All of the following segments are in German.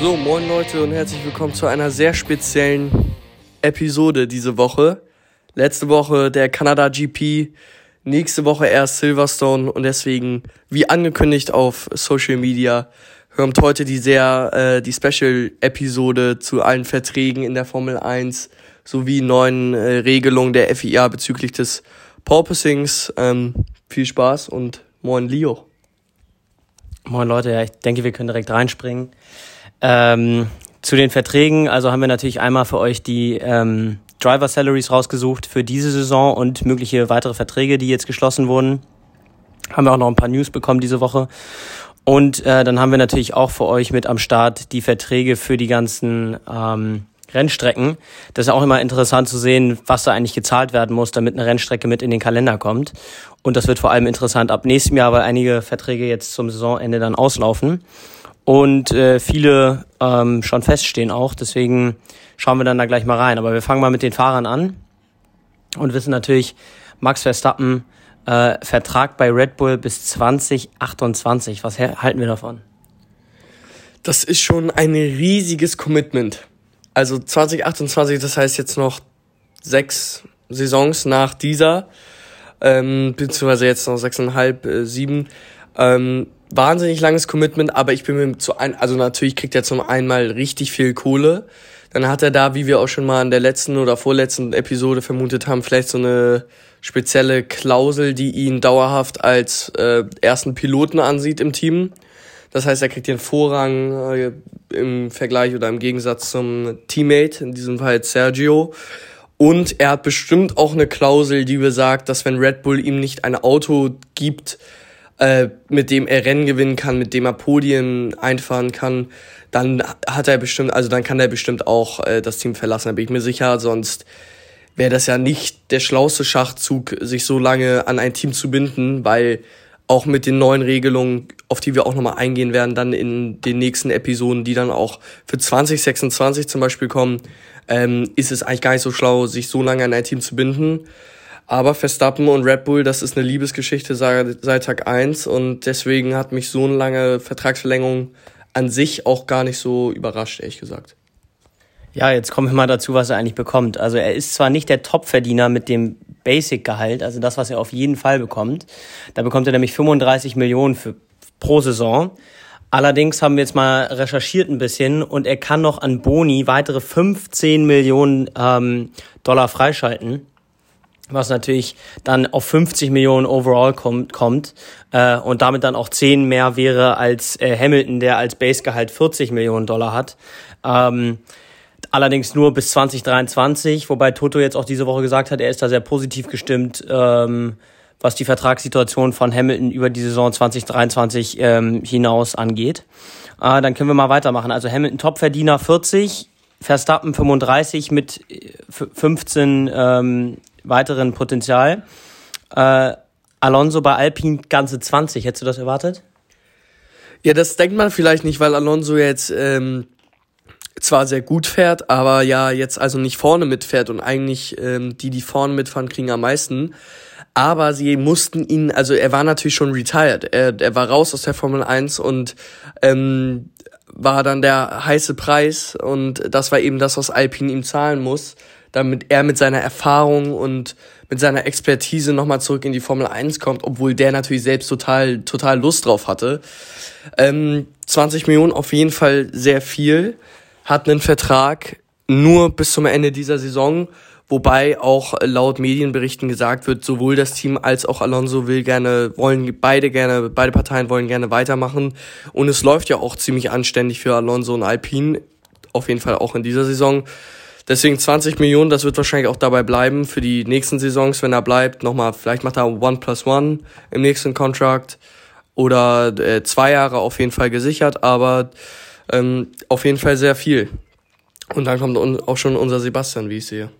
So, moin Leute und herzlich willkommen zu einer sehr speziellen Episode diese Woche. Letzte Woche der Kanada GP, nächste Woche erst Silverstone und deswegen, wie angekündigt auf Social Media, hören heute die sehr, äh, die Special-Episode zu allen Verträgen in der Formel 1 sowie neuen äh, Regelungen der FIA bezüglich des Porpoisings. Ähm, viel Spaß und moin Leo. Moin Leute, ich denke, wir können direkt reinspringen. Ähm, zu den Verträgen, also haben wir natürlich einmal für euch die ähm, Driver Salaries rausgesucht für diese Saison und mögliche weitere Verträge, die jetzt geschlossen wurden. Haben wir auch noch ein paar News bekommen diese Woche. Und äh, dann haben wir natürlich auch für euch mit am Start die Verträge für die ganzen ähm, Rennstrecken. Das ist auch immer interessant zu sehen, was da eigentlich gezahlt werden muss, damit eine Rennstrecke mit in den Kalender kommt. Und das wird vor allem interessant ab nächstem Jahr, weil einige Verträge jetzt zum Saisonende dann auslaufen und äh, viele ähm, schon feststehen auch. Deswegen schauen wir dann da gleich mal rein. Aber wir fangen mal mit den Fahrern an und wissen natürlich, Max Verstappen äh, Vertrag bei Red Bull bis 2028. Was halten wir davon? Das ist schon ein riesiges Commitment. Also 2028, das heißt jetzt noch sechs Saisons nach dieser, ähm, beziehungsweise jetzt noch sechseinhalb, äh, sieben. Ähm, wahnsinnig langes Commitment, aber ich bin mir zu ein, also natürlich kriegt er zum einmal richtig viel Kohle. Dann hat er da, wie wir auch schon mal in der letzten oder vorletzten Episode vermutet haben, vielleicht so eine spezielle Klausel, die ihn dauerhaft als äh, ersten Piloten ansieht im Team. Das heißt, er kriegt den Vorrang äh, im Vergleich oder im Gegensatz zum Teammate, in diesem Fall Sergio. Und er hat bestimmt auch eine Klausel, die besagt, dass wenn Red Bull ihm nicht ein Auto gibt, äh, mit dem er Rennen gewinnen kann, mit dem er Podien einfahren kann, dann hat er bestimmt, also dann kann er bestimmt auch äh, das Team verlassen, da bin ich mir sicher. Sonst wäre das ja nicht der schlauste Schachzug, sich so lange an ein Team zu binden, weil auch mit den neuen Regelungen, auf die wir auch nochmal eingehen werden, dann in den nächsten Episoden, die dann auch für 2026 zum Beispiel kommen, ähm, ist es eigentlich gar nicht so schlau, sich so lange an ein Team zu binden. Aber Verstappen und Red Bull, das ist eine Liebesgeschichte seit, Tag eins und deswegen hat mich so eine lange Vertragsverlängerung an sich auch gar nicht so überrascht, ehrlich gesagt. Ja, jetzt kommen wir mal dazu, was er eigentlich bekommt. Also er ist zwar nicht der Topverdiener mit dem Basic-Gehalt, also das, was er auf jeden Fall bekommt. Da bekommt er nämlich 35 Millionen für, pro Saison. Allerdings haben wir jetzt mal recherchiert ein bisschen und er kann noch an Boni weitere 15 Millionen ähm, Dollar freischalten was natürlich dann auf 50 Millionen overall kommt, kommt äh, und damit dann auch 10 mehr wäre als äh, Hamilton, der als Basegehalt 40 Millionen Dollar hat. Ähm, allerdings nur bis 2023, wobei Toto jetzt auch diese Woche gesagt hat, er ist da sehr positiv gestimmt, ähm, was die Vertragssituation von Hamilton über die Saison 2023 ähm, hinaus angeht. Äh, dann können wir mal weitermachen. Also Hamilton Topverdiener 40, Verstappen 35 mit 15 äh, ähm, weiteren Potenzial. Äh, Alonso bei Alpine ganze 20. Hättest du das erwartet? Ja, das denkt man vielleicht nicht, weil Alonso jetzt ähm, zwar sehr gut fährt, aber ja jetzt also nicht vorne mitfährt und eigentlich ähm, die, die vorne mitfahren, kriegen am meisten. Aber sie mussten ihn, also er war natürlich schon retired. Er, er war raus aus der Formel 1 und ähm, war dann der heiße Preis und das war eben das, was Alpine ihm zahlen muss damit er mit seiner Erfahrung und mit seiner Expertise nochmal zurück in die Formel 1 kommt, obwohl der natürlich selbst total, total Lust drauf hatte. Ähm, 20 Millionen auf jeden Fall sehr viel, hat einen Vertrag nur bis zum Ende dieser Saison, wobei auch laut Medienberichten gesagt wird, sowohl das Team als auch Alonso will gerne, wollen beide gerne, beide Parteien wollen gerne weitermachen und es läuft ja auch ziemlich anständig für Alonso und Alpine, auf jeden Fall auch in dieser Saison. Deswegen 20 Millionen, das wird wahrscheinlich auch dabei bleiben für die nächsten Saisons, wenn er bleibt. Nochmal, vielleicht macht er One plus One im nächsten Contract oder äh, zwei Jahre auf jeden Fall gesichert, aber ähm, auf jeden Fall sehr viel. Und dann kommt auch schon unser Sebastian, wie ich sehe.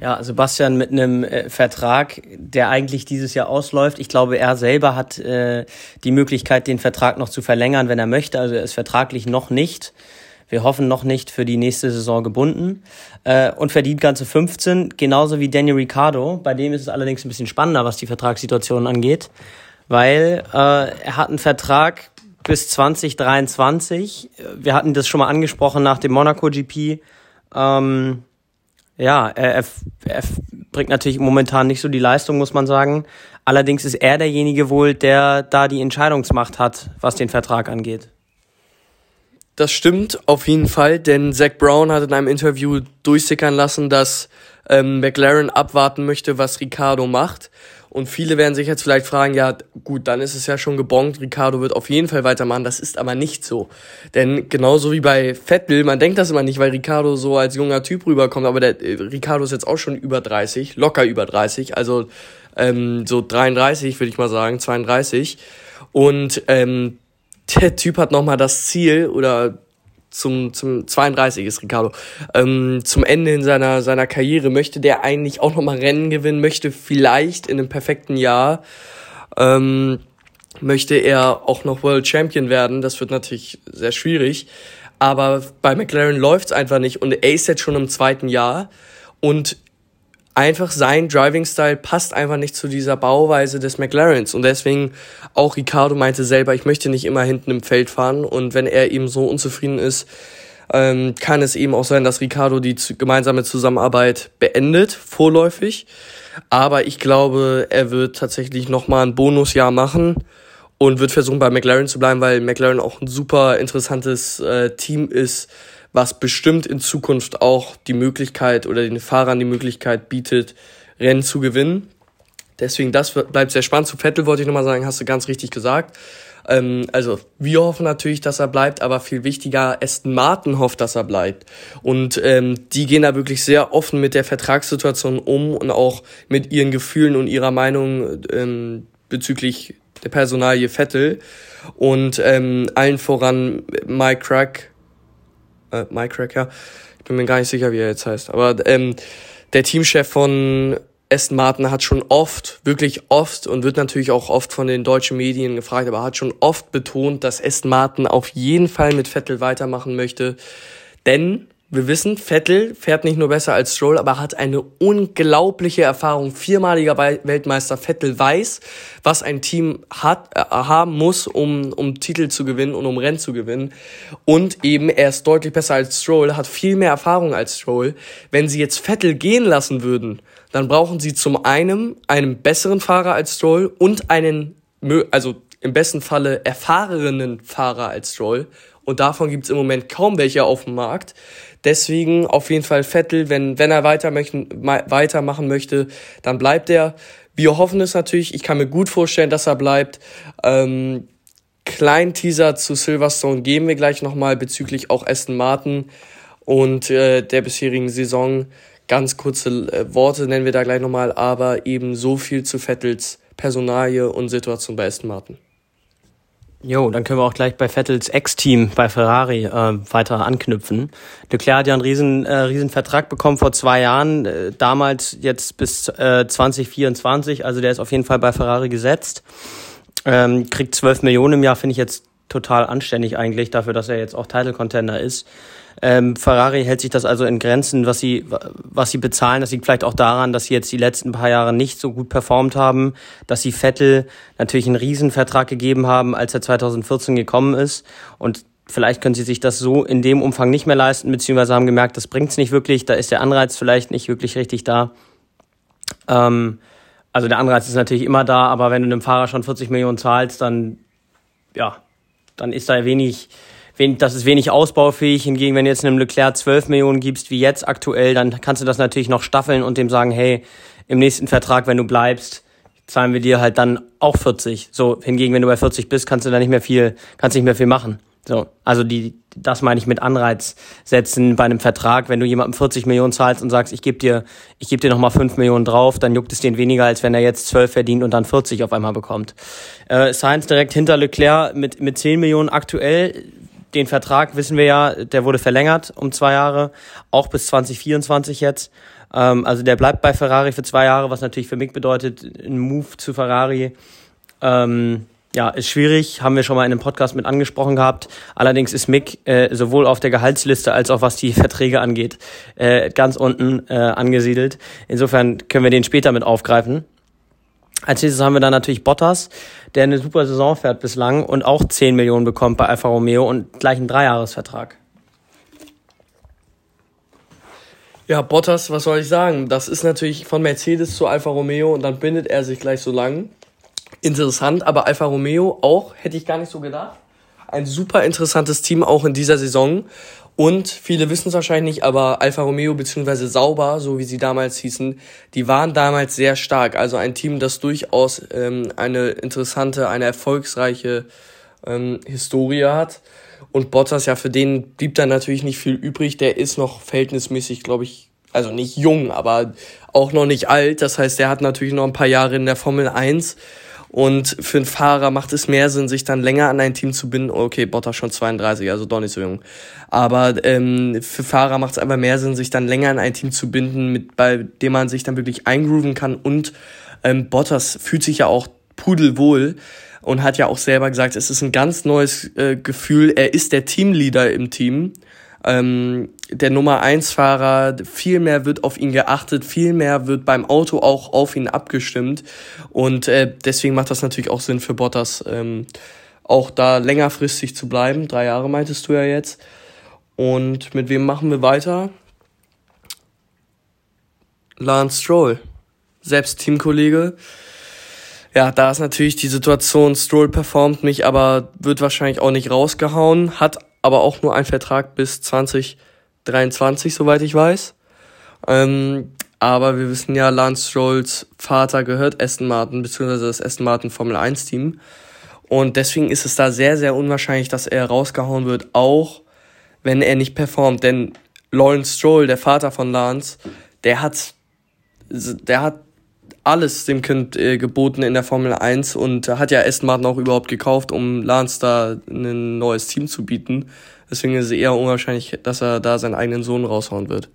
Ja, Sebastian mit einem äh, Vertrag, der eigentlich dieses Jahr ausläuft. Ich glaube, er selber hat äh, die Möglichkeit, den Vertrag noch zu verlängern, wenn er möchte. Also er ist vertraglich noch nicht Wir hoffen noch nicht für die nächste Saison gebunden äh, und verdient ganze 15, genauso wie Daniel Ricciardo. Bei dem ist es allerdings ein bisschen spannender, was die Vertragssituation angeht, weil äh, er hat einen Vertrag bis 2023. Wir hatten das schon mal angesprochen nach dem Monaco GP. Ähm, ja, er, er, bringt natürlich momentan nicht so die Leistung, muss man sagen. Allerdings ist er derjenige wohl, der da die Entscheidungsmacht hat, was den Vertrag angeht. Das stimmt auf jeden Fall, denn Zach Brown hat in einem Interview durchsickern lassen, dass ähm, McLaren abwarten möchte, was Ricardo macht. Und viele werden sich jetzt vielleicht fragen, ja gut, dann ist es ja schon gebongt, Ricardo wird auf jeden Fall weitermachen. Das ist aber nicht so. Denn genauso wie bei Vettel, man denkt das immer nicht, weil Ricardo so als junger Typ rüberkommt, aber der äh, Ricardo ist jetzt auch schon über 30, locker über 30, also ähm, so 33 würde ich mal sagen, 32. Und ähm, der Typ hat nochmal das Ziel oder zum, zum 32 ist Ricardo, ähm, zum Ende in seiner, seiner Karriere möchte der eigentlich auch nochmal Rennen gewinnen, möchte vielleicht in einem perfekten Jahr, ähm, möchte er auch noch World Champion werden. Das wird natürlich sehr schwierig. Aber bei McLaren läuft's einfach nicht und er ist jetzt schon im zweiten Jahr und einfach sein Driving-Style passt einfach nicht zu dieser Bauweise des McLarens. Und deswegen auch Ricardo meinte selber, ich möchte nicht immer hinten im Feld fahren. Und wenn er eben so unzufrieden ist, ähm, kann es eben auch sein, dass Ricardo die gemeinsame Zusammenarbeit beendet, vorläufig. Aber ich glaube, er wird tatsächlich nochmal ein Bonusjahr machen und wird versuchen, bei McLaren zu bleiben, weil McLaren auch ein super interessantes äh, Team ist, was bestimmt in Zukunft auch die Möglichkeit oder den Fahrern die Möglichkeit bietet, Rennen zu gewinnen. Deswegen, das bleibt sehr spannend. Zu Vettel wollte ich nochmal sagen, hast du ganz richtig gesagt. Ähm, also, wir hoffen natürlich, dass er bleibt, aber viel wichtiger, Aston Martin hofft, dass er bleibt. Und ähm, die gehen da wirklich sehr offen mit der Vertragssituation um und auch mit ihren Gefühlen und ihrer Meinung ähm, bezüglich der Personalie Vettel. Und ähm, allen voran Mike Crack, äh, Mike Cracker. Ich bin mir gar nicht sicher, wie er jetzt heißt. Aber ähm, der Teamchef von Aston Martin hat schon oft, wirklich oft und wird natürlich auch oft von den deutschen Medien gefragt, aber hat schon oft betont, dass Aston Martin auf jeden Fall mit Vettel weitermachen möchte. Denn wir wissen, Vettel fährt nicht nur besser als Stroll, aber hat eine unglaubliche Erfahrung. Viermaliger Weltmeister Vettel weiß, was ein Team hat, äh, haben muss, um, um Titel zu gewinnen und um Rennen zu gewinnen. Und eben, er ist deutlich besser als Stroll, hat viel mehr Erfahrung als Stroll. Wenn sie jetzt Vettel gehen lassen würden, dann brauchen sie zum einen einen besseren Fahrer als Stroll und einen, also im besten Falle erfahrenen Fahrer als Stroll. Und davon gibt es im Moment kaum welche auf dem Markt. Deswegen auf jeden Fall Vettel, wenn, wenn er weiter möchten, weitermachen möchte, dann bleibt er. Wir hoffen es natürlich. Ich kann mir gut vorstellen, dass er bleibt. Ähm, kleinen Teaser zu Silverstone geben wir gleich nochmal bezüglich auch Aston Martin und äh, der bisherigen Saison. Ganz kurze äh, Worte nennen wir da gleich nochmal, aber eben so viel zu Vettels Personalie und Situation bei Aston Martin. Jo, dann können wir auch gleich bei Vettels Ex-Team bei Ferrari äh, weiter anknüpfen. Leclerc hat ja einen riesen, äh, riesen Vertrag bekommen vor zwei Jahren, äh, damals jetzt bis äh, 2024, also der ist auf jeden Fall bei Ferrari gesetzt. Ähm, kriegt 12 Millionen im Jahr, finde ich jetzt total anständig eigentlich, dafür, dass er jetzt auch Title-Contender ist. Ähm, Ferrari hält sich das also in Grenzen, was sie, was sie bezahlen. Das liegt vielleicht auch daran, dass sie jetzt die letzten paar Jahre nicht so gut performt haben, dass sie Vettel natürlich einen Riesenvertrag gegeben haben, als er 2014 gekommen ist. Und vielleicht können sie sich das so in dem Umfang nicht mehr leisten, beziehungsweise haben gemerkt, das bringt's nicht wirklich, da ist der Anreiz vielleicht nicht wirklich richtig da. Ähm, also der Anreiz ist natürlich immer da, aber wenn du einem Fahrer schon 40 Millionen zahlst, dann ja, dann ist da wenig, das ist wenig ausbaufähig. Hingegen, wenn du jetzt einem Leclerc 12 Millionen gibst, wie jetzt aktuell, dann kannst du das natürlich noch staffeln und dem sagen, hey, im nächsten Vertrag, wenn du bleibst, zahlen wir dir halt dann auch 40. So, hingegen, wenn du bei 40 bist, kannst du da nicht mehr viel, kannst nicht mehr viel machen. So, also die, das meine ich mit Anreiz setzen bei einem Vertrag. Wenn du jemandem 40 Millionen zahlst und sagst, ich gebe dir, ich gebe dir nochmal 5 Millionen drauf, dann juckt es den weniger, als wenn er jetzt 12 verdient und dann 40 auf einmal bekommt. Äh, Sainz direkt hinter Leclerc mit, mit 10 Millionen aktuell den Vertrag wissen wir ja, der wurde verlängert um zwei Jahre, auch bis 2024 jetzt. Ähm, also der bleibt bei Ferrari für zwei Jahre, was natürlich für mich bedeutet, ein Move zu Ferrari. Ähm, ja, ist schwierig, haben wir schon mal in einem Podcast mit angesprochen gehabt. Allerdings ist Mick äh, sowohl auf der Gehaltsliste als auch was die Verträge angeht, äh, ganz unten äh, angesiedelt. Insofern können wir den später mit aufgreifen. Als nächstes haben wir dann natürlich Bottas, der eine super Saison fährt bislang und auch 10 Millionen bekommt bei Alfa Romeo und gleich einen Dreijahresvertrag. Ja, Bottas, was soll ich sagen? Das ist natürlich von Mercedes zu Alfa Romeo und dann bindet er sich gleich so lang interessant, aber Alfa Romeo auch, hätte ich gar nicht so gedacht. Ein super interessantes Team auch in dieser Saison. Und viele wissen es wahrscheinlich nicht, aber Alfa Romeo bzw. Sauber, so wie sie damals hießen, die waren damals sehr stark. Also ein Team, das durchaus ähm, eine interessante, eine erfolgsreiche ähm, Historie hat. Und Bottas, ja, für den blieb da natürlich nicht viel übrig. Der ist noch verhältnismäßig, glaube ich, also nicht jung, aber auch noch nicht alt. Das heißt, der hat natürlich noch ein paar Jahre in der Formel 1 und für einen Fahrer macht es mehr Sinn, sich dann länger an ein Team zu binden. Okay, Bottas schon 32, also doch nicht so jung. Aber ähm, für Fahrer macht es einfach mehr Sinn, sich dann länger an ein Team zu binden, mit, bei dem man sich dann wirklich eingrooven kann. Und ähm, Bottas fühlt sich ja auch pudelwohl und hat ja auch selber gesagt, es ist ein ganz neues äh, Gefühl. Er ist der Teamleader im Team ähm, der Nummer 1 Fahrer, viel mehr wird auf ihn geachtet, viel mehr wird beim Auto auch auf ihn abgestimmt und äh, deswegen macht das natürlich auch Sinn für Bottas, ähm, auch da längerfristig zu bleiben. Drei Jahre meintest du ja jetzt. Und mit wem machen wir weiter? Lance Stroll, selbst Teamkollege. Ja, da ist natürlich die Situation, Stroll performt nicht, aber wird wahrscheinlich auch nicht rausgehauen, hat aber auch nur ein Vertrag bis 2023, soweit ich weiß. Ähm, aber wir wissen ja, Lance Strolls Vater gehört Aston Martin, beziehungsweise das Aston Martin Formel 1 Team. Und deswegen ist es da sehr, sehr unwahrscheinlich, dass er rausgehauen wird, auch wenn er nicht performt. Denn Lawrence Stroll, der Vater von Lance, der hat, der hat alles dem Kind äh, geboten in der Formel 1 und hat ja Aston Martin auch überhaupt gekauft, um Lance da ein neues Team zu bieten. Deswegen ist es eher unwahrscheinlich, dass er da seinen eigenen Sohn raushauen wird.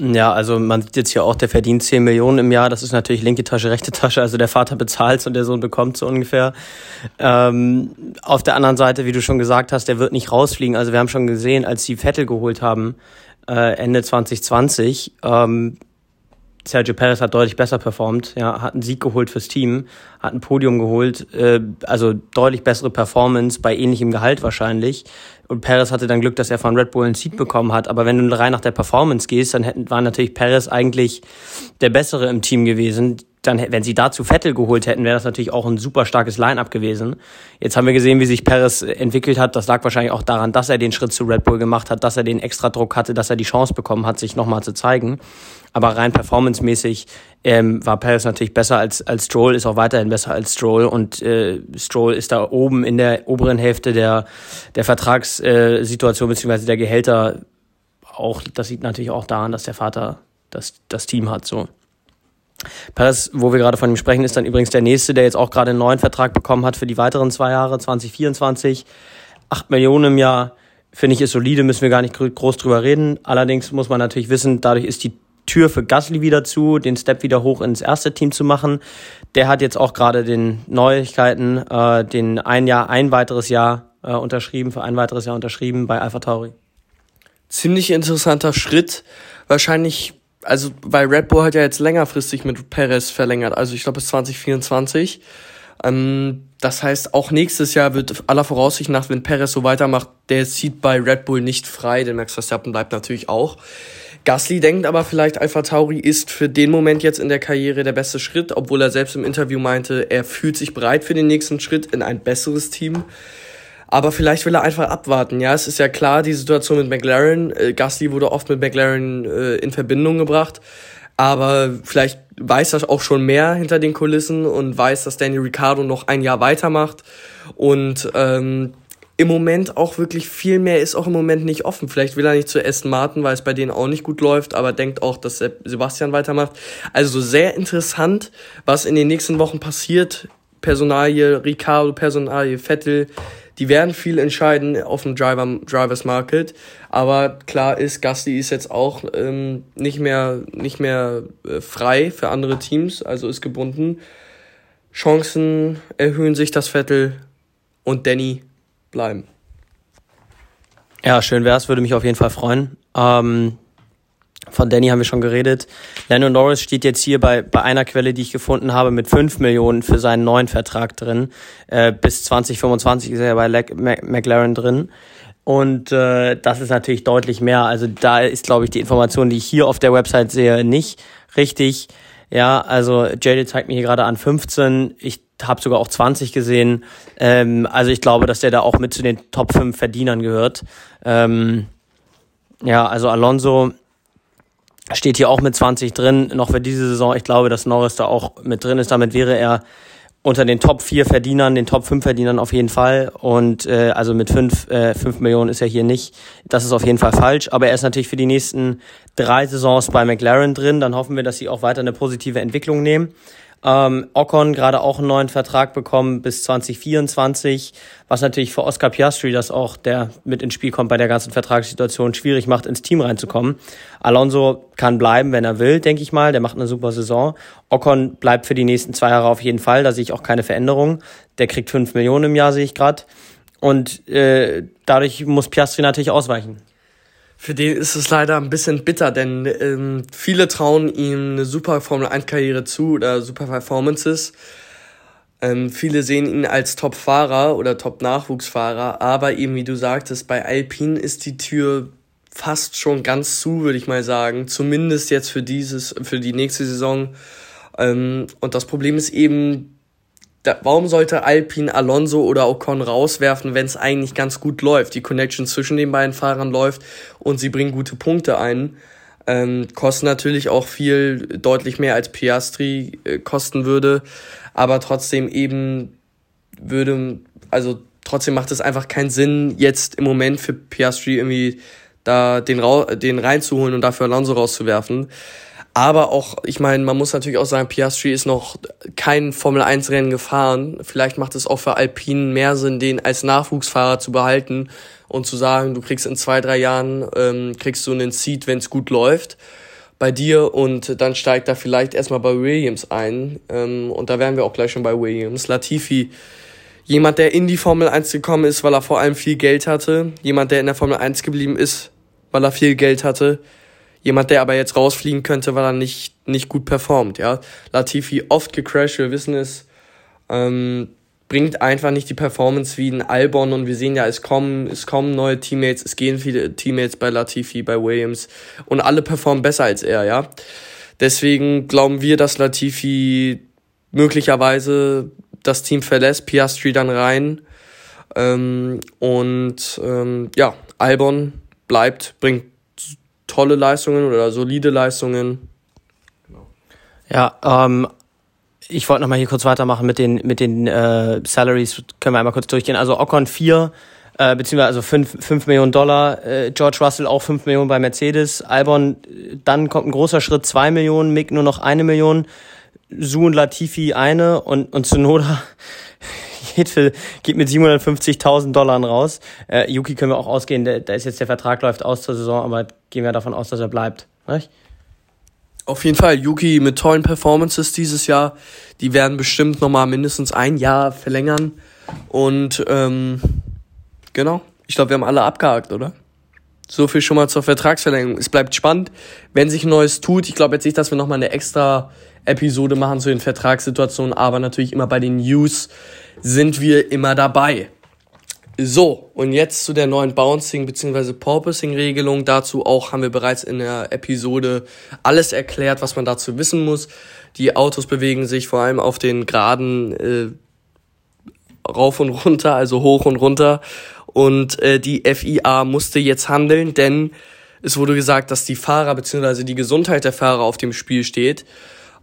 Ja, also man sieht jetzt hier auch, der verdient 10 Millionen im Jahr. Das ist natürlich linke Tasche, rechte Tasche. Also der Vater bezahlt und der Sohn bekommt so ungefähr. Ähm, auf der anderen Seite, wie du schon gesagt hast, der wird nicht rausfliegen. Also wir haben schon gesehen, als sie Vettel geholt haben, äh, Ende 2020, ähm, Sergio Perez hat deutlich besser performt, ja, hat einen Sieg geholt fürs Team, hat ein Podium geholt, äh, also deutlich bessere Performance bei ähnlichem Gehalt wahrscheinlich. Und Perez hatte dann Glück, dass er von Red Bull einen Seat bekommen hat. Aber wenn du rein nach der Performance gehst, dann hätten, war natürlich Perez eigentlich der Bessere im Team gewesen dann, wenn sie dazu Vettel geholt hätten, wäre das natürlich auch ein super starkes Line-up gewesen. Jetzt haben wir gesehen, wie sich Perez entwickelt hat. Das lag wahrscheinlich auch daran, dass er den Schritt zu Red Bull gemacht hat, dass er den extra Druck hatte, dass er die Chance bekommen hat, sich nochmal zu zeigen. Aber rein performancemäßig ähm, war Perez natürlich besser als, als Stroll, ist auch weiterhin besser als Stroll. Und äh, Stroll ist da oben in der oberen Hälfte der, der Vertragssituation beziehungsweise der Gehälter. Auch, das sieht natürlich auch daran, dass der Vater das, das Team hat. so. Perez, wo wir gerade von ihm sprechen, ist dann übrigens der nächste, der jetzt auch gerade einen neuen Vertrag bekommen hat für die weiteren zwei Jahre, 2024. Acht Millionen im Jahr, finde ich, ist solide, müssen wir gar nicht groß drüber reden. Allerdings muss man natürlich wissen, dadurch ist die Tür für Gasly wieder zu, den Step wieder hoch ins erste Team zu machen. Der hat jetzt auch gerade den Neuigkeiten, äh, den ein Jahr, ein weiteres Jahr äh, unterschrieben, für ein weiteres Jahr unterschrieben bei Alpha Tauri. Ziemlich interessanter Schritt. Wahrscheinlich also weil Red Bull hat ja jetzt längerfristig mit Perez verlängert, also ich glaube bis 2024. Ähm, das heißt, auch nächstes Jahr wird aller Voraussicht nach, wenn Perez so weitermacht, der zieht bei Red Bull nicht frei, denn Max Verstappen bleibt natürlich auch. Gasly denkt aber vielleicht, Alpha Tauri ist für den Moment jetzt in der Karriere der beste Schritt, obwohl er selbst im Interview meinte, er fühlt sich bereit für den nächsten Schritt in ein besseres Team. Aber vielleicht will er einfach abwarten. Ja, es ist ja klar, die Situation mit McLaren. Äh, Gasly wurde oft mit McLaren äh, in Verbindung gebracht. Aber vielleicht weiß er auch schon mehr hinter den Kulissen und weiß, dass Danny Ricciardo noch ein Jahr weitermacht. Und ähm, im Moment auch wirklich viel mehr ist auch im Moment nicht offen. Vielleicht will er nicht zu Aston Martin, weil es bei denen auch nicht gut läuft, aber denkt auch, dass Sebastian weitermacht. Also sehr interessant, was in den nächsten Wochen passiert. Personalie Ricardo, Personalie Vettel, die werden viel entscheiden auf dem Driver, Drivers Market. Aber klar ist, Gasly ist jetzt auch ähm, nicht mehr, nicht mehr äh, frei für andere Teams, also ist gebunden. Chancen erhöhen sich, dass Vettel und Danny bleiben. Ja, schön wär's, würde mich auf jeden Fall freuen. Ähm, von Danny haben wir schon geredet. Lando Norris steht jetzt hier bei, bei einer Quelle, die ich gefunden habe, mit 5 Millionen für seinen neuen Vertrag drin. Äh, bis 2025 ist er bei McLaren drin. Und äh, das ist natürlich deutlich mehr. Also da ist, glaube ich, die Information, die ich hier auf der Website sehe, nicht richtig. Ja, also JD zeigt mir hier gerade an 15. Ich habe sogar auch 20 gesehen. Ähm, also ich glaube, dass der da auch mit zu den Top 5 Verdienern gehört. Ähm, ja, also Alonso steht hier auch mit 20 drin, noch für diese Saison. Ich glaube, dass Norris da auch mit drin ist. Damit wäre er unter den Top 4 Verdienern, den Top 5 Verdienern auf jeden Fall. Und äh, also mit 5, äh, 5 Millionen ist er hier nicht. Das ist auf jeden Fall falsch. Aber er ist natürlich für die nächsten drei Saisons bei McLaren drin. Dann hoffen wir, dass sie auch weiter eine positive Entwicklung nehmen. Ähm, Ocon gerade auch einen neuen Vertrag bekommen bis 2024, was natürlich für Oscar Piastri, das auch der mit ins Spiel kommt bei der ganzen Vertragssituation, schwierig macht, ins Team reinzukommen. Alonso kann bleiben, wenn er will, denke ich mal. Der macht eine super Saison. Ocon bleibt für die nächsten zwei Jahre auf jeden Fall. Da sehe ich auch keine Veränderung. Der kriegt fünf Millionen im Jahr, sehe ich gerade. Und äh, dadurch muss Piastri natürlich ausweichen. Für den ist es leider ein bisschen bitter, denn ähm, viele trauen ihm eine super Formel 1 Karriere zu oder super Performances. Ähm, viele sehen ihn als Top-Fahrer oder Top-Nachwuchsfahrer, aber eben wie du sagtest, bei Alpine ist die Tür fast schon ganz zu, würde ich mal sagen. Zumindest jetzt für dieses, für die nächste Saison. Ähm, und das Problem ist eben, da, warum sollte Alpine Alonso oder Ocon rauswerfen, wenn es eigentlich ganz gut läuft? Die Connection zwischen den beiden Fahrern läuft und sie bringen gute Punkte ein. Ähm, kosten natürlich auch viel, deutlich mehr als Piastri äh, kosten würde, aber trotzdem eben würde, also trotzdem macht es einfach keinen Sinn, jetzt im Moment für Piastri irgendwie da den, den reinzuholen und dafür Alonso rauszuwerfen. Aber auch, ich meine, man muss natürlich auch sagen, Piastri ist noch kein Formel-1-Rennen gefahren. Vielleicht macht es auch für Alpine mehr Sinn, den als Nachwuchsfahrer zu behalten und zu sagen, du kriegst in zwei, drei Jahren, ähm, kriegst du einen Seat, wenn es gut läuft bei dir und dann steigt er vielleicht erstmal bei Williams ein. Ähm, und da wären wir auch gleich schon bei Williams. Latifi, jemand, der in die Formel 1 gekommen ist, weil er vor allem viel Geld hatte. Jemand, der in der Formel 1 geblieben ist, weil er viel Geld hatte Jemand, der aber jetzt rausfliegen könnte, weil er nicht, nicht gut performt, ja. Latifi oft gecrashed, wir wissen es, ähm, bringt einfach nicht die Performance wie ein Albon und wir sehen ja, es kommen, es kommen neue Teammates, es gehen viele Teammates bei Latifi, bei Williams und alle performen besser als er, ja. Deswegen glauben wir, dass Latifi möglicherweise das Team verlässt, Piastri dann rein ähm, und ähm, ja, Albon bleibt, bringt tolle Leistungen oder solide Leistungen. Ja, ähm, ich wollte nochmal hier kurz weitermachen mit den, mit den äh, Salaries, können wir einmal kurz durchgehen. Also Ocon 4, äh, beziehungsweise also 5, 5 Millionen Dollar, äh, George Russell auch 5 Millionen bei Mercedes, Albon, dann kommt ein großer Schritt, 2 Millionen, Mick nur noch eine Million, Su und Latifi eine und, und Tsunoda für, geht mit 750.000 Dollar raus. Äh, Yuki können wir auch ausgehen, da ist jetzt der Vertrag läuft aus zur Saison, aber gehen wir davon aus, dass er bleibt. Nicht? Auf jeden Fall, Yuki mit tollen Performances dieses Jahr, die werden bestimmt nochmal mindestens ein Jahr verlängern. Und ähm, genau, ich glaube, wir haben alle abgehakt, oder? So viel schon mal zur Vertragsverlängerung. Es bleibt spannend, wenn sich Neues tut. Ich glaube jetzt nicht, dass wir nochmal eine extra Episode machen zu den Vertragssituationen, aber natürlich immer bei den News sind wir immer dabei. So, und jetzt zu der neuen Bouncing bzw. Porpoising-Regelung. Dazu auch haben wir bereits in der Episode alles erklärt, was man dazu wissen muss. Die Autos bewegen sich vor allem auf den Geraden äh, rauf und runter, also hoch und runter. Und äh, die FIA musste jetzt handeln, denn es wurde gesagt, dass die Fahrer bzw. die Gesundheit der Fahrer auf dem Spiel steht.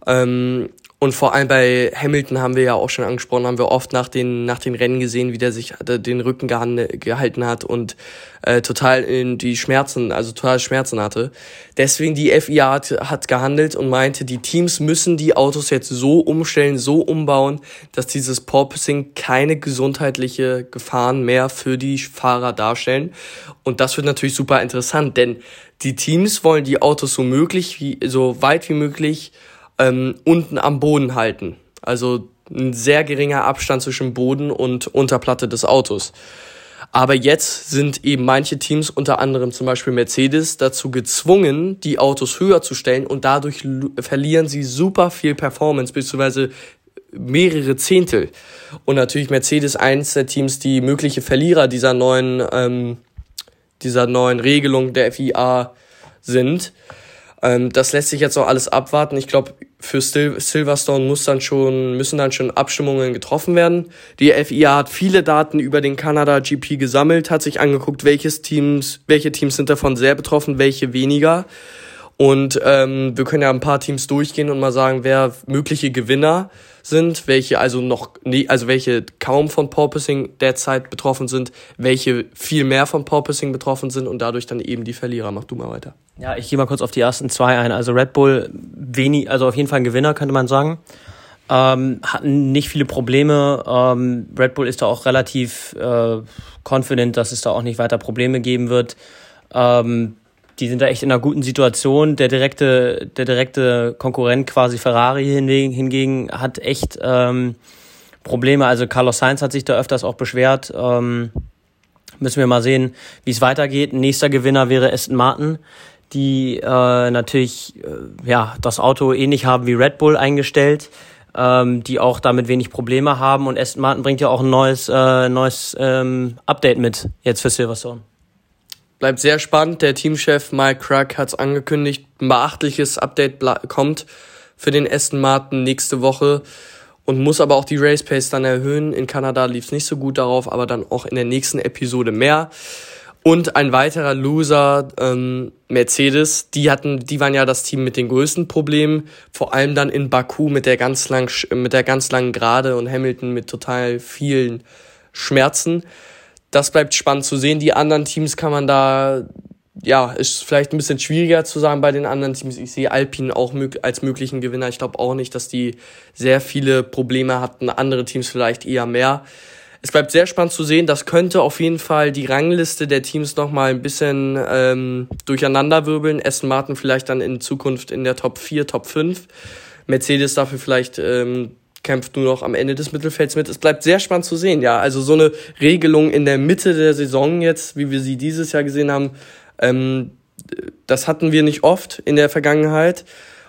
Ähm, und vor allem bei Hamilton haben wir ja auch schon angesprochen, haben wir oft nach den, nach den Rennen gesehen, wie der sich den Rücken gehalten hat und äh, total in die Schmerzen, also total Schmerzen hatte. Deswegen die FIA hat, hat gehandelt und meinte, die Teams müssen die Autos jetzt so umstellen, so umbauen, dass dieses Porpoising keine gesundheitliche Gefahren mehr für die Fahrer darstellen. Und das wird natürlich super interessant, denn die Teams wollen die Autos so möglich, wie, so weit wie möglich ähm, unten am Boden halten. Also ein sehr geringer Abstand zwischen Boden und Unterplatte des Autos. Aber jetzt sind eben manche Teams, unter anderem zum Beispiel Mercedes, dazu gezwungen, die Autos höher zu stellen und dadurch verlieren sie super viel Performance, beziehungsweise mehrere Zehntel. Und natürlich Mercedes eins der Teams, die mögliche Verlierer dieser neuen, ähm, dieser neuen Regelung der FIA sind. Ähm, das lässt sich jetzt noch alles abwarten. Ich glaube, für Sil Silverstone muss dann schon, müssen dann schon Abstimmungen getroffen werden. Die FIA hat viele Daten über den Kanada GP gesammelt, hat sich angeguckt, welches Teams, welche Teams sind davon sehr betroffen, welche weniger. Und ähm, wir können ja ein paar Teams durchgehen und mal sagen, wer mögliche Gewinner sind, welche also noch, nee, also welche kaum von Porpoising derzeit betroffen sind, welche viel mehr von Porpoising betroffen sind und dadurch dann eben die Verlierer. Mach du mal weiter. Ja, ich gehe mal kurz auf die ersten zwei ein. Also Red Bull wenig, also auf jeden Fall ein Gewinner, könnte man sagen. Ähm, hatten nicht viele Probleme. Ähm, Red Bull ist da auch relativ äh, confident, dass es da auch nicht weiter Probleme geben wird. Ähm, die sind da echt in einer guten Situation. Der direkte, der direkte Konkurrent quasi Ferrari hingegen, hingegen hat echt ähm, Probleme. Also Carlos Sainz hat sich da öfters auch beschwert. Ähm, müssen wir mal sehen, wie es weitergeht. Nächster Gewinner wäre Aston Martin, die äh, natürlich äh, ja das Auto ähnlich haben wie Red Bull eingestellt. Ähm, die auch damit wenig Probleme haben und Aston Martin bringt ja auch ein neues, äh, neues ähm, Update mit jetzt für Silverstone. Bleibt sehr spannend. Der Teamchef Mike Crack hat es angekündigt. Ein beachtliches Update kommt für den Aston Martin nächste Woche und muss aber auch die Race Pace dann erhöhen. In Kanada lief es nicht so gut darauf, aber dann auch in der nächsten Episode mehr. Und ein weiterer Loser, ähm, Mercedes, die hatten, die waren ja das Team mit den größten Problemen, vor allem dann in Baku mit der ganz lang, mit der ganz langen Gerade und Hamilton mit total vielen Schmerzen das bleibt spannend zu sehen. Die anderen Teams kann man da, ja, ist vielleicht ein bisschen schwieriger zu sagen bei den anderen Teams. Ich sehe Alpine auch als möglichen Gewinner. Ich glaube auch nicht, dass die sehr viele Probleme hatten. Andere Teams vielleicht eher mehr. Es bleibt sehr spannend zu sehen. Das könnte auf jeden Fall die Rangliste der Teams nochmal ein bisschen ähm, durcheinanderwirbeln. Aston Martin vielleicht dann in Zukunft in der Top 4, Top 5. Mercedes dafür vielleicht ähm, kämpft nur noch am Ende des Mittelfelds mit. Es bleibt sehr spannend zu sehen, ja. Also so eine Regelung in der Mitte der Saison jetzt, wie wir sie dieses Jahr gesehen haben, ähm, das hatten wir nicht oft in der Vergangenheit.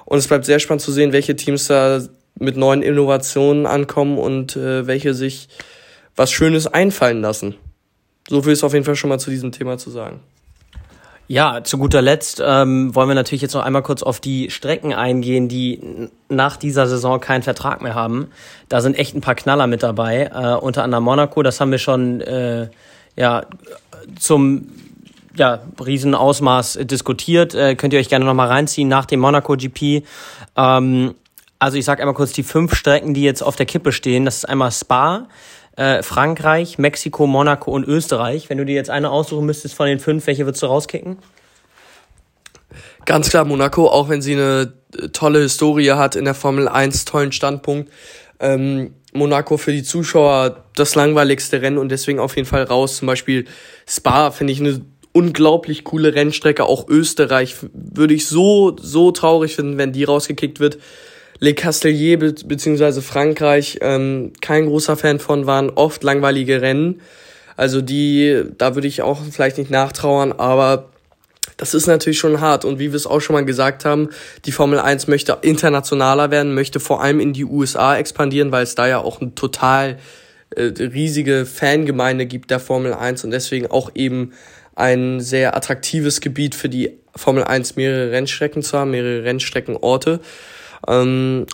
Und es bleibt sehr spannend zu sehen, welche Teams da mit neuen Innovationen ankommen und äh, welche sich was Schönes einfallen lassen. So viel ist auf jeden Fall schon mal zu diesem Thema zu sagen. Ja, zu guter Letzt ähm, wollen wir natürlich jetzt noch einmal kurz auf die Strecken eingehen, die nach dieser Saison keinen Vertrag mehr haben. Da sind echt ein paar Knaller mit dabei, äh, unter anderem Monaco, das haben wir schon äh, ja zum ja, Riesenausmaß diskutiert. Äh, könnt ihr euch gerne nochmal reinziehen nach dem Monaco GP. Ähm, also ich sage einmal kurz die fünf Strecken, die jetzt auf der Kippe stehen. Das ist einmal Spa, äh, Frankreich, Mexiko, Monaco und Österreich. Wenn du dir jetzt eine aussuchen müsstest von den fünf, welche würdest du rauskicken? Ganz klar Monaco, auch wenn sie eine äh, tolle Historie hat in der Formel 1, tollen Standpunkt. Ähm, Monaco für die Zuschauer das langweiligste Rennen und deswegen auf jeden Fall raus. Zum Beispiel Spa finde ich eine unglaublich coole Rennstrecke. Auch Österreich würde ich so, so traurig finden, wenn die rausgekickt wird. Le Castellier be beziehungsweise Frankreich ähm, kein großer Fan von, waren oft langweilige Rennen. Also die, da würde ich auch vielleicht nicht nachtrauern, aber das ist natürlich schon hart. Und wie wir es auch schon mal gesagt haben, die Formel 1 möchte internationaler werden, möchte vor allem in die USA expandieren, weil es da ja auch ein total äh, riesige Fangemeinde gibt der Formel 1 und deswegen auch eben ein sehr attraktives Gebiet für die Formel 1 mehrere Rennstrecken zu haben, mehrere Rennstreckenorte. Ähm,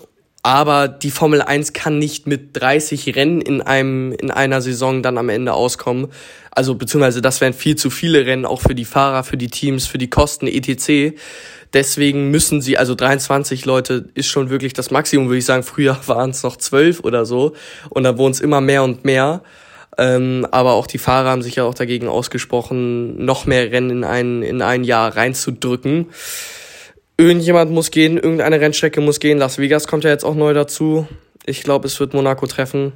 aber die Formel 1 kann nicht mit 30 Rennen in einem in einer Saison dann am Ende auskommen. Also beziehungsweise das wären viel zu viele Rennen auch für die Fahrer, für die Teams, für die Kosten etc. Deswegen müssen sie also 23 Leute ist schon wirklich das Maximum, würde ich sagen. Früher waren es noch 12 oder so und da wurden es immer mehr und mehr. Ähm, aber auch die Fahrer haben sich ja auch dagegen ausgesprochen, noch mehr Rennen in ein in ein Jahr reinzudrücken irgendjemand muss gehen, irgendeine Rennstrecke muss gehen. Las Vegas kommt ja jetzt auch neu dazu. Ich glaube, es wird Monaco treffen.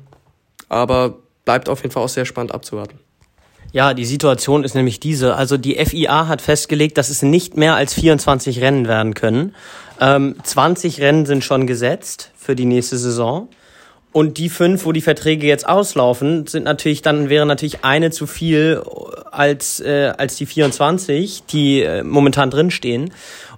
Aber bleibt auf jeden Fall auch sehr spannend abzuwarten. Ja, die Situation ist nämlich diese. Also die FIA hat festgelegt, dass es nicht mehr als 24 Rennen werden können. Ähm, 20 Rennen sind schon gesetzt für die nächste Saison. und die fünf, wo die Verträge jetzt auslaufen, sind natürlich dann wäre natürlich eine zu viel als äh, als die 24, die äh, momentan drinstehen.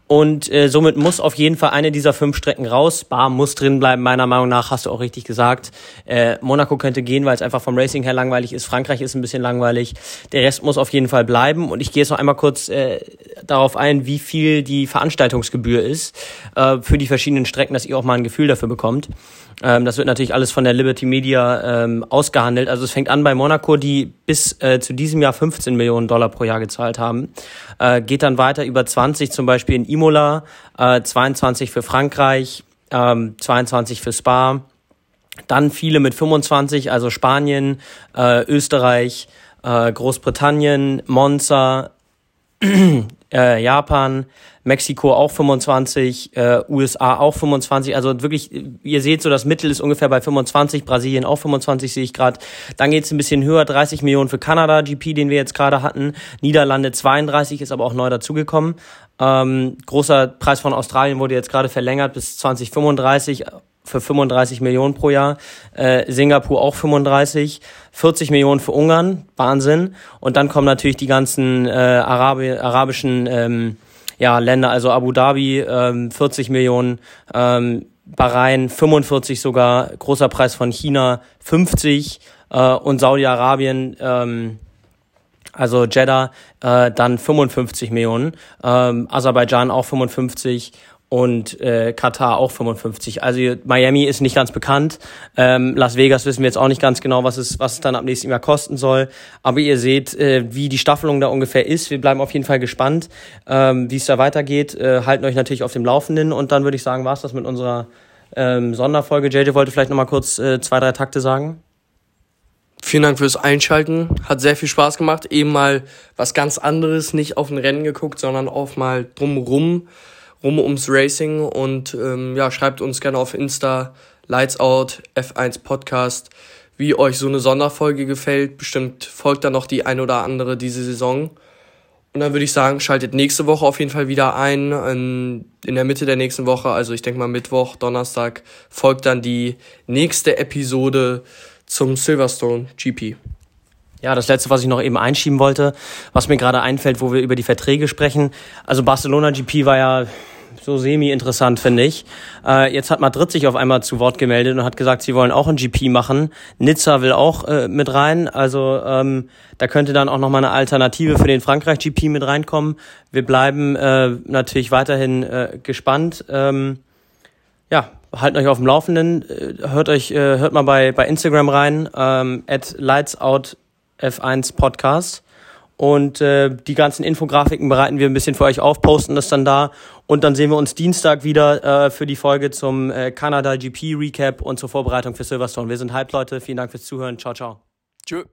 Und äh, somit muss auf jeden Fall eine dieser fünf Strecken raus. Bar muss drin bleiben, meiner Meinung nach, hast du auch richtig gesagt. Äh, Monaco könnte gehen, weil es einfach vom Racing her langweilig ist. Frankreich ist ein bisschen langweilig. Der Rest muss auf jeden Fall bleiben. Und ich gehe jetzt noch einmal kurz äh, darauf ein, wie viel die Veranstaltungsgebühr ist äh, für die verschiedenen Strecken, dass ihr auch mal ein Gefühl dafür bekommt. Ähm, das wird natürlich alles von der Liberty Media ähm, ausgehandelt. Also es fängt an bei Monaco, die bis äh, zu diesem Jahr 15 Millionen Dollar pro Jahr gezahlt haben. Äh, geht dann weiter über 20 zum Beispiel in Imola, äh, 22 für Frankreich, ähm, 22 für Spa. Dann viele mit 25, also Spanien, äh, Österreich, äh, Großbritannien, Monza, äh, Japan, Mexiko auch 25, äh, USA auch 25. Also wirklich, ihr seht so, das Mittel ist ungefähr bei 25, Brasilien auch 25 sehe ich gerade. Dann geht's ein bisschen höher, 30 Millionen für Kanada, GP, den wir jetzt gerade hatten. Niederlande 32 ist aber auch neu dazugekommen. Ähm, großer Preis von Australien wurde jetzt gerade verlängert bis 2035 für 35 Millionen pro Jahr, äh, Singapur auch 35, 40 Millionen für Ungarn, Wahnsinn. Und dann kommen natürlich die ganzen äh, Arabi arabischen ähm, ja, Länder, also Abu Dhabi ähm, 40 Millionen, ähm, Bahrain 45 sogar, großer Preis von China 50 äh, und Saudi-Arabien ähm, also Jeddah äh, dann 55 Millionen, ähm, Aserbaidschan auch 55 und äh, Katar auch 55. Also Miami ist nicht ganz bekannt. Ähm, Las Vegas wissen wir jetzt auch nicht ganz genau, was es, was es dann ab nächstem Jahr kosten soll. Aber ihr seht, äh, wie die Staffelung da ungefähr ist. Wir bleiben auf jeden Fall gespannt, ähm, wie es da weitergeht. Äh, halten euch natürlich auf dem Laufenden und dann würde ich sagen, war's das mit unserer ähm, Sonderfolge. JJ wollte vielleicht noch mal kurz äh, zwei, drei Takte sagen. Vielen Dank fürs Einschalten. Hat sehr viel Spaß gemacht. Eben mal was ganz anderes, nicht auf ein Rennen geguckt, sondern auf mal drumrum rum ums Racing und ähm, ja, schreibt uns gerne auf Insta Lights Out F1 Podcast, wie euch so eine Sonderfolge gefällt. Bestimmt folgt da noch die ein oder andere diese Saison. Und dann würde ich sagen, schaltet nächste Woche auf jeden Fall wieder ein. In, in der Mitte der nächsten Woche, also ich denke mal Mittwoch, Donnerstag, folgt dann die nächste Episode zum Silverstone GP. Ja, das letzte, was ich noch eben einschieben wollte, was mir gerade einfällt, wo wir über die Verträge sprechen. Also Barcelona GP war ja so semi-interessant, finde ich. Äh, jetzt hat Madrid sich auf einmal zu Wort gemeldet und hat gesagt, sie wollen auch ein GP machen. Nizza will auch äh, mit rein. Also ähm, da könnte dann auch nochmal eine Alternative für den Frankreich-GP mit reinkommen. Wir bleiben äh, natürlich weiterhin äh, gespannt. Ähm, ja, halten euch auf dem Laufenden. Äh, hört euch, äh, hört mal bei, bei Instagram rein, ähm, at lightsoutf1 Podcast. Und äh, die ganzen Infografiken bereiten wir ein bisschen für euch auf, posten das dann da. Und dann sehen wir uns Dienstag wieder äh, für die Folge zum äh, Kanada GP Recap und zur Vorbereitung für Silverstone. Wir sind Halbleute. Vielen Dank fürs Zuhören. Ciao, ciao. Tschö.